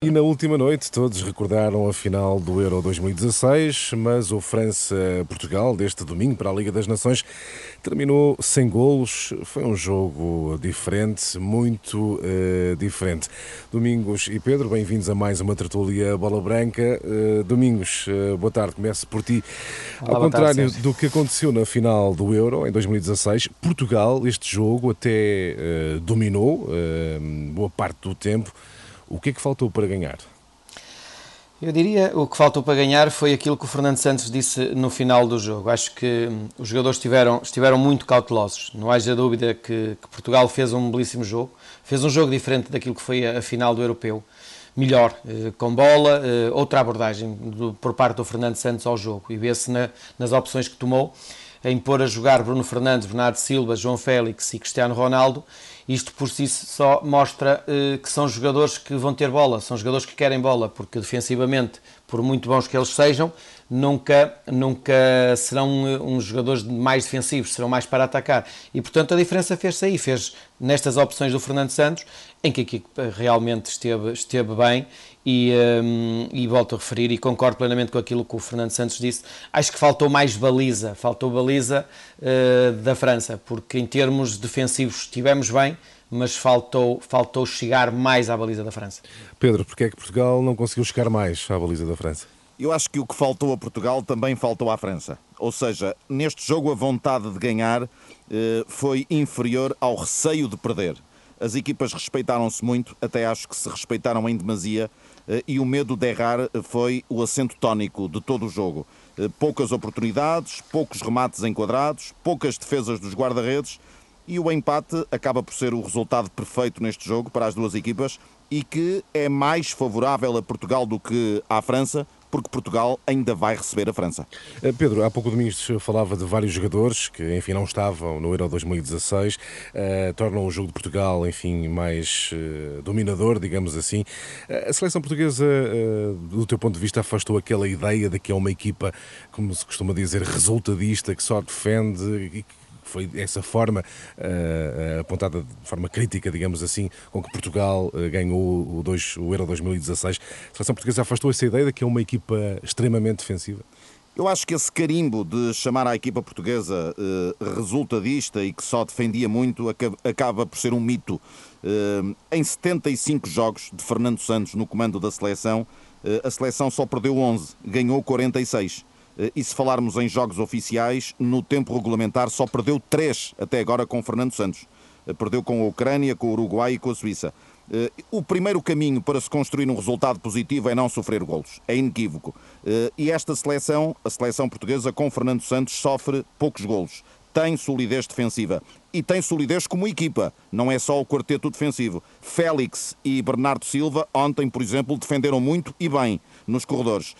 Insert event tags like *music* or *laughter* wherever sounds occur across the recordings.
E na última noite todos recordaram a final do Euro 2016, mas o França-Portugal deste domingo para a Liga das Nações terminou sem golos. Foi um jogo diferente, muito uh, diferente. Domingos e Pedro, bem-vindos a mais uma tertulia Bola Branca. Uh, Domingos, uh, boa tarde, começo por ti. Olá, Ao contrário tarde, do que aconteceu na final do Euro em 2016, Portugal, este jogo até dominou boa parte do tempo. O que é que faltou para ganhar? Eu diria o que faltou para ganhar foi aquilo que o Fernando Santos disse no final do jogo. Acho que hum, os jogadores estiveram, estiveram muito cautelosos. Não haja dúvida que, que, Portugal fez um belíssimo jogo. Fez um jogo diferente daquilo que foi a, a final do Europeu. Melhor, eh, com bola, eh, outra abordagem do, por parte do Fernando Santos ao jogo. E vê-se na, nas opções que tomou em pôr a jogar Bruno Fernandes, Bernardo Silva, João Félix e Cristiano Ronaldo. Isto por si só mostra uh, que são jogadores que vão ter bola, são jogadores que querem bola, porque defensivamente, por muito bons que eles sejam, nunca, nunca serão eh, uns jogadores mais defensivos, serão mais para atacar. E portanto a diferença fez-se aí, fez nestas opções do Fernando Santos, em que a realmente esteve, esteve bem e, um, e volto a referir e concordo plenamente com aquilo que o Fernando Santos disse. Acho que faltou mais baliza, faltou baliza uh, da França, porque em termos defensivos estivemos bem, mas faltou, faltou chegar mais à baliza da França. Pedro, porque é que Portugal não conseguiu chegar mais à baliza da França? Eu acho que o que faltou a Portugal também faltou à França. Ou seja, neste jogo a vontade de ganhar eh, foi inferior ao receio de perder. As equipas respeitaram-se muito, até acho que se respeitaram em demasia, eh, e o medo de errar foi o acento tónico de todo o jogo. Eh, poucas oportunidades, poucos remates enquadrados, poucas defesas dos guarda-redes, e o empate acaba por ser o resultado perfeito neste jogo para as duas equipas e que é mais favorável a Portugal do que à França, porque Portugal ainda vai receber a França. Eh, Pedro, há pouco Domingos falava de vários jogadores que, enfim, não estavam no Euro 2016, uh, eh, tornam o jogo de Portugal, enfim, mais uh, dominador, digamos assim. Uh, a seleção portuguesa, do teu ponto de vista, afastou aquela ideia de que é uma equipa, como se costuma dizer, resultadista, que só defende e que foi essa forma uh, apontada de forma crítica, digamos assim, com que Portugal uh, ganhou o, dois, o Euro 2016. A seleção portuguesa afastou essa ideia de que é uma equipa extremamente defensiva? Eu acho que esse carimbo de chamar a equipa portuguesa uh, resultadista e que só defendia muito acaba por ser um mito. Em 75 jogos de Fernando Santos no comando da seleção, a seleção só perdeu 11, ganhou 46. Eh, e se falarmos em jogos oficiais, no tempo regulamentar só perdeu três até agora com Fernando Santos. Eh, perdeu com a Ucrânia, com o Uruguai e com a Suíça. Eh, o primeiro caminho para se construir um resultado positivo é não sofrer golos. É inequívoco. E esta seleção, a seleção portuguesa, com Fernando Santos, sofre poucos golos. Tem solidez defensiva. E tem solidez como equipa. Não é só o quarteto defensivo. Félix e Bernardo Silva, ontem, por exemplo, defenderam muito e bem nos corredores.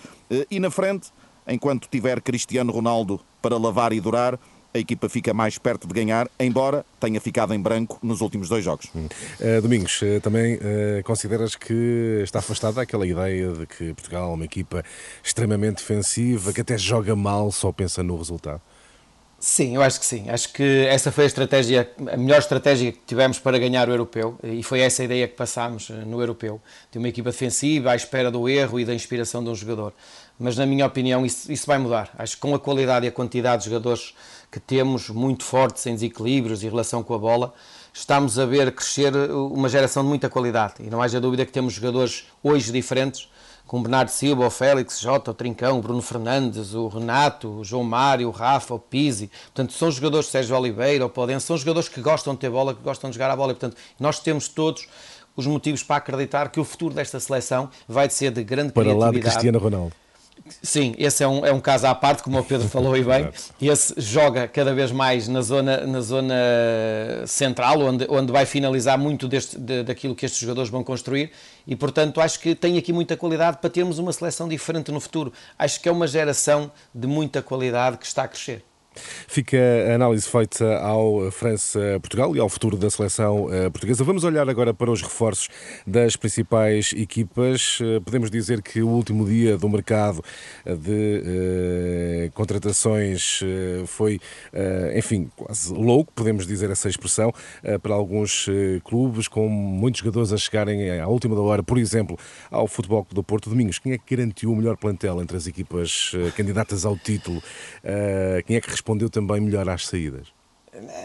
E na frente, enquanto tiver Cristiano Ronaldo para lavar e durar, a equipa fica mais perto de ganhar, embora tenha ficado em branco nos últimos dois jogos. Uh, Domingos, uh, também uh, consideras que está afastada aquela ideia de que Portugal é uma equipa extremamente defensiva, que até joga mal, só pensa no resultado? Sim, eu acho que sim. Acho que essa foi a estratégia, a melhor estratégia que tivemos para ganhar o europeu e foi essa ideia que passámos no europeu, de uma equipa defensiva à espera do erro e da inspiração de um jogador mas na minha opinião isso, isso vai mudar. Acho que com a qualidade e a quantidade de jogadores que temos, muito fortes em desequilíbrios e relação com a bola, estamos a ver crescer uma geração de muita qualidade. E não haja dúvida que temos jogadores hoje diferentes, como Bernardo Silva, o Félix, Jota, o Trincão, o Bruno Fernandes, o Renato, o João Mário, o Rafa, o Pizzi. Portanto, são jogadores, Sérgio Oliveira, o Podense, são jogadores que gostam de ter bola, que gostam de jogar a bola. E, portanto, nós temos todos os motivos para acreditar que o futuro desta seleção vai ser de grande para criatividade. Para lá de Cristiano Ronaldo Sim, esse é um, é um caso à parte, como o Pedro *laughs* falou e bem. Esse joga cada vez mais na zona, na zona central, onde, onde vai finalizar muito deste, de, daquilo que estes jogadores vão construir. E, portanto, acho que tem aqui muita qualidade para termos uma seleção diferente no futuro. Acho que é uma geração de muita qualidade que está a crescer. Fica a análise feita ao França-Portugal e ao futuro da seleção eh, portuguesa. Vamos olhar agora para os reforços das principais equipas. Eh, podemos dizer que o último dia do mercado de eh, contratações eh, foi, eh, enfim, quase louco, podemos dizer essa expressão, eh, para alguns clubes, com muitos jogadores a chegarem à última hora, por exemplo, ao Futebol do Porto Domingos. Quem é que garantiu o melhor plantel entre as equipas candidatas ao título? Quem é que respondeu também melhor às saídas?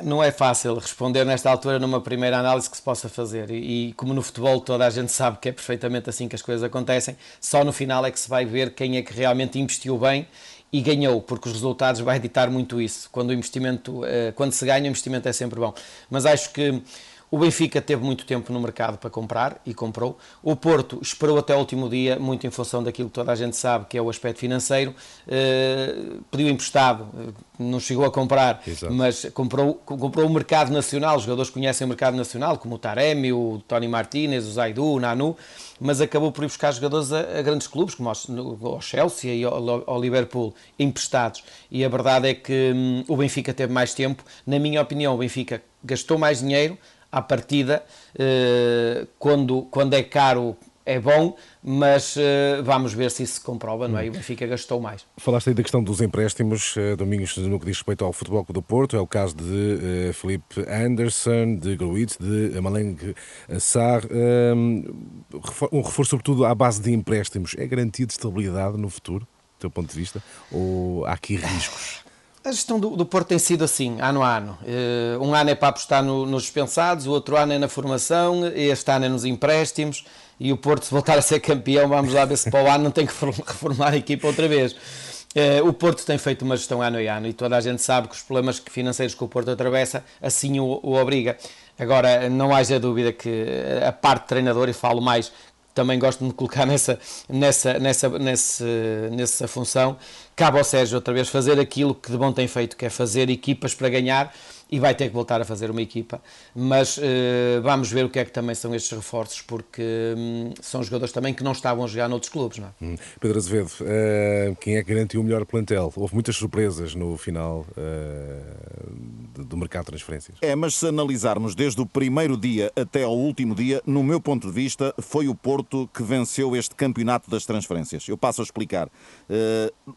Não é fácil responder nesta altura numa primeira análise que se possa fazer. E, e, como no futebol toda a gente sabe que é perfeitamente assim que as coisas acontecem, só no final é que se vai ver quem é que realmente investiu bem e ganhou, porque os resultados vai editar muito isso. Quando o investimento, eh, quando se ganha, o investimento é sempre bom. Mas acho que o Benfica teve muito tempo no mercado para comprar e comprou. O Porto esperou até o último dia, muito em função daquilo que toda a gente sabe, que é o aspecto financeiro. Uh, pediu emprestado, não chegou a comprar, Exato. mas comprou, comprou o mercado nacional. Os jogadores conhecem o mercado nacional, como o Taremi, o Tony Martinez, o Zaidu, o Nanu, mas acabou por ir buscar jogadores a, a grandes clubes, como ao, Chelsea e ao, Liverpool, emprestados. E a verdade é que hum, o Benfica teve mais tempo. Na minha opinião, o Benfica gastou mais dinheiro à partida, eh, quando, quando é caro é bom, mas uh, vamos ver se isso se comprova, não é? E o Benfica gastou mais. Falaste aí da questão dos empréstimos, uh, Domingos, no que diz respeito ao futebol do Porto, é o caso de uh, Felipe Anderson, de Gruitz, de Maleng Sarr, um reforço sobretudo à base de empréstimos, é garantia de estabilidade no futuro, do teu ponto de vista, ou há aqui riscos? *laughs* A gestão do, do, Porto tem sido assim, ano a ano. Uh, um ano é para apostar no, nos dispensados, o outro ano é na formação, este ano é nos empréstimos. E o Porto, se voltar a ser campeão, vamos lá ver se para o ano não tem que *laughs* reformar a equipa outra vez. Uh, o Porto tem feito uma gestão ano a ano e toda a gente sabe que os problemas financeiros que o Porto atravessa assim o, o obriga. Agora, não haja dúvida que a parte treinador, e falo mais também gosto de me colocar nessa, nessa, nessa, nessa, nessa função. Cabe ao Sérgio outra vez fazer aquilo que de bom tem feito, que é fazer equipas para ganhar e vai ter que voltar a fazer uma equipa. Mas uh, vamos ver o que é que também são estes reforços, porque um, são jogadores também que não estavam a jogar noutros clubes. Não é? Hum. Pedro Azevedo, uh, quem é que garantiu o melhor plantel? Houve muitas surpresas no final uh, do mercado de transferências. É, mas se analisarmos desde o primeiro dia até ao último dia, no meu ponto de vista, foi o Porto que venceu este campeonato das transferências. Eu passo a explicar.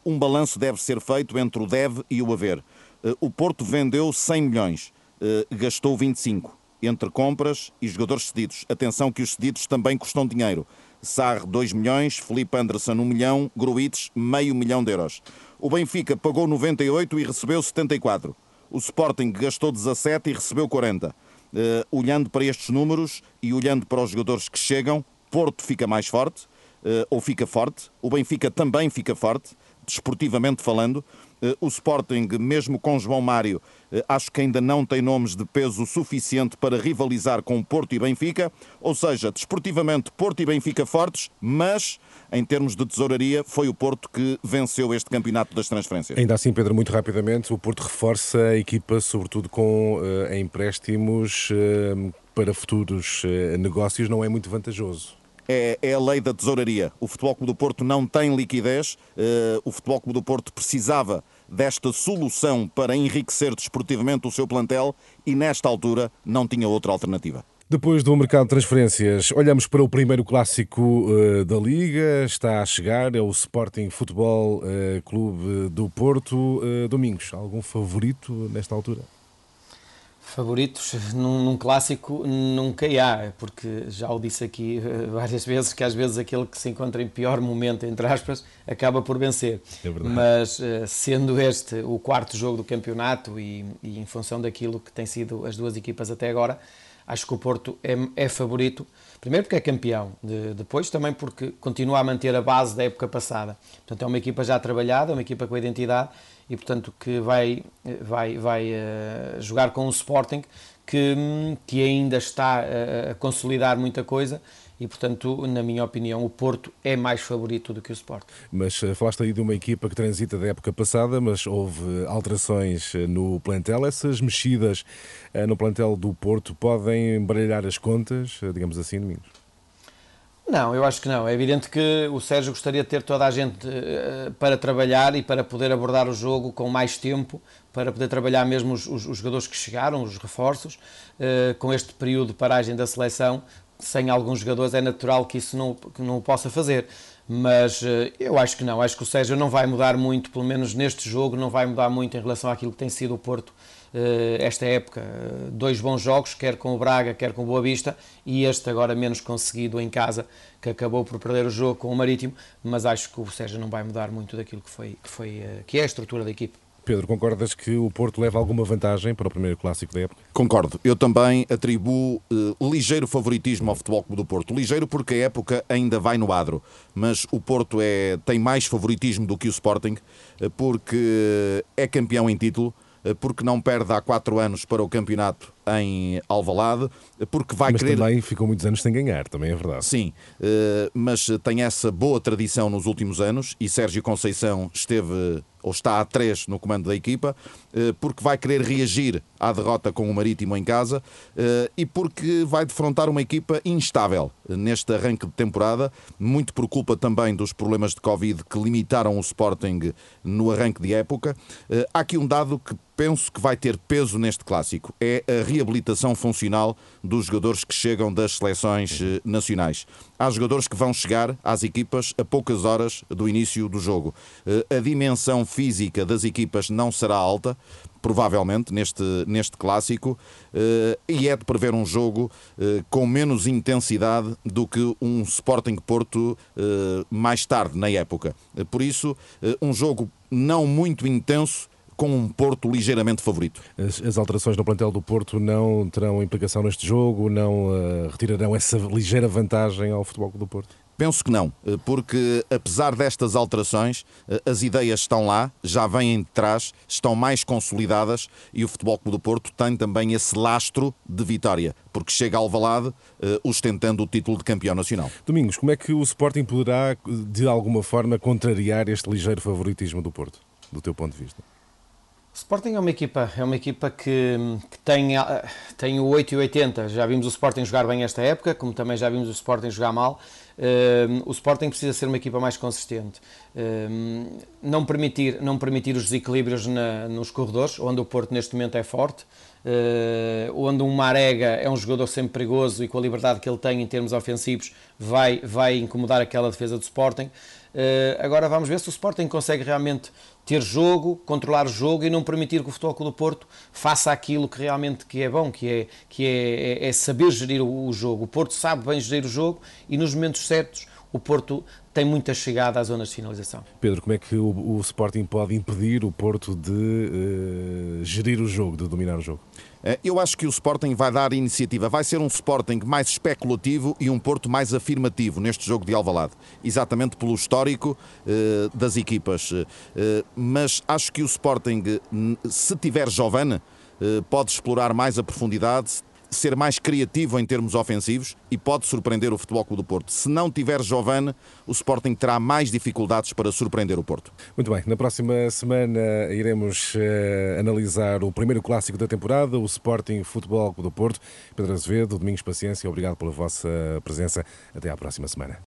um balanço deve ser feito entre o deve e o haver. Eh, o Porto vendeu 100 milhões, eh, gastou 25 entre compras e jogadores cedidos. Atenção que os cedidos também custam dinheiro. Sarre 2 milhões, Felipe Anderson 1 milhão, Gruites meio milhão de euros. O Benfica pagou 98 e recebeu 74. O Sporting gastou 17 e recebeu 40. Uh, eh, olhando para estes números e olhando para os jogadores que chegam, Porto fica mais forte, uh, ou fica forte. O Benfica também fica forte, desportivamente falando. Eh, o Sporting, mesmo com João Mário, eh, acho que ainda não tem nomes de peso suficiente para rivalizar com Porto e Benfica. Ou seja, desportivamente, Porto e Benfica fortes, mas em termos de tesouraria, foi o Porto que venceu este campeonato das transferências. Ainda assim, Pedro, muito rapidamente, o Porto reforça a equipa, sobretudo com uh, empréstimos uh, para futuros uh, negócios, não é muito vantajoso é, é, a lei da tesouraria. O Futebol Clube do Porto não tem liquidez, uh, o Futebol Clube do Porto precisava desta solução para enriquecer desportivamente o seu plantel e nesta altura não tinha outra alternativa. Depois do mercado de transferências, olhamos para o primeiro clássico uh, da Liga. Está a chegar, é o Sporting Futebol uh, Clube do Porto. Domingos, algum favorito nesta altura? Favoritos num, num, clássico nunca há, porque já o disse aqui eh, várias vezes que às vezes aquele que se encontra em pior momento, entre aspas, acaba por vencer. É Mas eh, sendo este o quarto jogo do campeonato e, e, em função daquilo que têm sido as duas equipas até agora, acho que o Porto é, é favorito. Primeiro porque é campeão, de, depois também porque continua a manter a base da época passada. Portanto, é uma equipa já trabalhada, uma equipa com identidade e portanto que vai, vai, vai uh, jogar com o Sporting que, que ainda está a, a, consolidar muita coisa e portanto, na minha opinião, o Porto é mais favorito do que o Sporting. Mas uh, falaste aí de uma equipa que transita da época passada, mas houve alterações eh, no plantel. Essas mexidas no plantel do Porto podem embaralhar as contas, digamos assim, Domingos? Não, eu acho que não. É evidente que o Sérgio gostaria de ter toda a gente uh, para trabalhar e para poder abordar o jogo com mais tempo, para poder trabalhar mesmo os, os, os jogadores que chegaram, os reforços, uh, com este período de paragem da seleção. Sem alguns jogadores é natural que isso não, que não o possa fazer. Mas uh, eu acho que não. Acho que o Sérgio não vai mudar muito, pelo menos neste jogo, não vai mudar muito em relação àquilo que tem sido o Porto esta época. Eh, dois bons jogos, quer com o Braga, quer com o Boa Vista, e este agora menos conseguido em casa, que acabou por perder o jogo com o Marítimo, mas acho que o Sérgio não vai mudar muito daquilo que, foi, que, foi, eh, que é a estrutura da equipe. Pedro, concordas que o Porto leva alguma vantagem para o primeiro clássico da época? Concordo. Eu também atribuo uh, ligeiro favoritismo ao Futebol Clube do Porto. Ligeiro porque a época ainda vai no adro, mas o Porto é, tem mais favoritismo do que o Sporting, porque é campeão em título, porque não perde há quatro anos para o campeonato em Alvalade, porque vai mas querer... também ficou muitos anos sem ganhar, também é verdade. Sim, eh, mas tem essa boa tradição nos últimos anos e Sérgio Conceição esteve ou está a três no comando da equipa, eh, porque vai querer reagir à derrota com o Marítimo em casa eh, e porque vai defrontar uma equipa instável neste arranque de temporada, muito por culpa também dos problemas de Covid que limitaram o Sporting no arranque de época. Há aqui um dado que penso que vai ter peso neste clássico. É a reabilitação funcional dos jogadores que chegam das seleções eh, nacionais. Há jogadores que vão chegar às equipas a poucas horas do início do jogo. Eh, a dimensão física das equipas não será alta, provavelmente, neste, neste clássico, eh, e é de prever um jogo com menos intensidade do que um Sporting Porto mais tarde na época. Por isso, um jogo não muito intenso com um Porto ligeiramente favorito. As, as, alterações no plantel do Porto não terão implicação neste jogo, não uh, retirarão essa ligeira vantagem ao Futebol do Porto? Penso que não, eh, porque apesar destas alterações, eh, as ideias estão lá, já vêm de trás, estão mais consolidadas e o Futebol Clube do Porto tem também esse lastro de vitória, porque chega ao Valade ostentando o título de campeão nacional. Domingos, como é que o Sporting poderá, de alguma forma, contrariar este ligeiro favoritismo do Porto, do teu ponto de vista? O Sporting é uma equipa, é uma equipa que, que tem, ah, tem o 8 e 80. Já vimos o Sporting jogar bem esta época, como também já vimos o Sporting jogar mal. Uh, o Sporting precisa ser uma equipa mais consistente. Uh, não, permitir, não permitir os desequilíbrios na, nos corredores, onde o Porto neste momento é forte. Uh, onde um Marega é um jogador sempre perigoso e com a liberdade que ele tem em termos ofensivos vai, vai incomodar aquela defesa do Sporting. Uh, agora vamos ver se o Sporting consegue realmente ter jogo, controlar o jogo e não permitir que o Futebol Clube do Porto faça aquilo que realmente que é bom, que é, que é, é, é saber gerir o, o, jogo. O Porto sabe bem gerir o jogo e nos momentos certos o Porto tem muita chegada às zonas de finalização. Pedro, como é que o, o Sporting pode impedir o Porto de uh, gerir o jogo, de dominar o jogo? Eh, eu acho que o Sporting vai dar iniciativa. Vai ser um Sporting mais especulativo e um Porto mais afirmativo neste jogo de Alvalade. Exatamente pelo histórico uh, das equipas. Uh, mas acho que o Sporting, se tiver Giovane, pode explorar mais a profundidade, ser mais criativo em termos ofensivos e pode surpreender o Futebol Clube do Porto. Se não tiver Giovane, o Sporting terá mais dificuldades para surpreender o Porto. Muito bem, na próxima semana iremos uh, analisar o primeiro clássico da temporada, o Sporting Futebol Clube do Porto. Pedro Azevedo, Domingos Paciência, obrigado pela vossa presença. Até à próxima semana.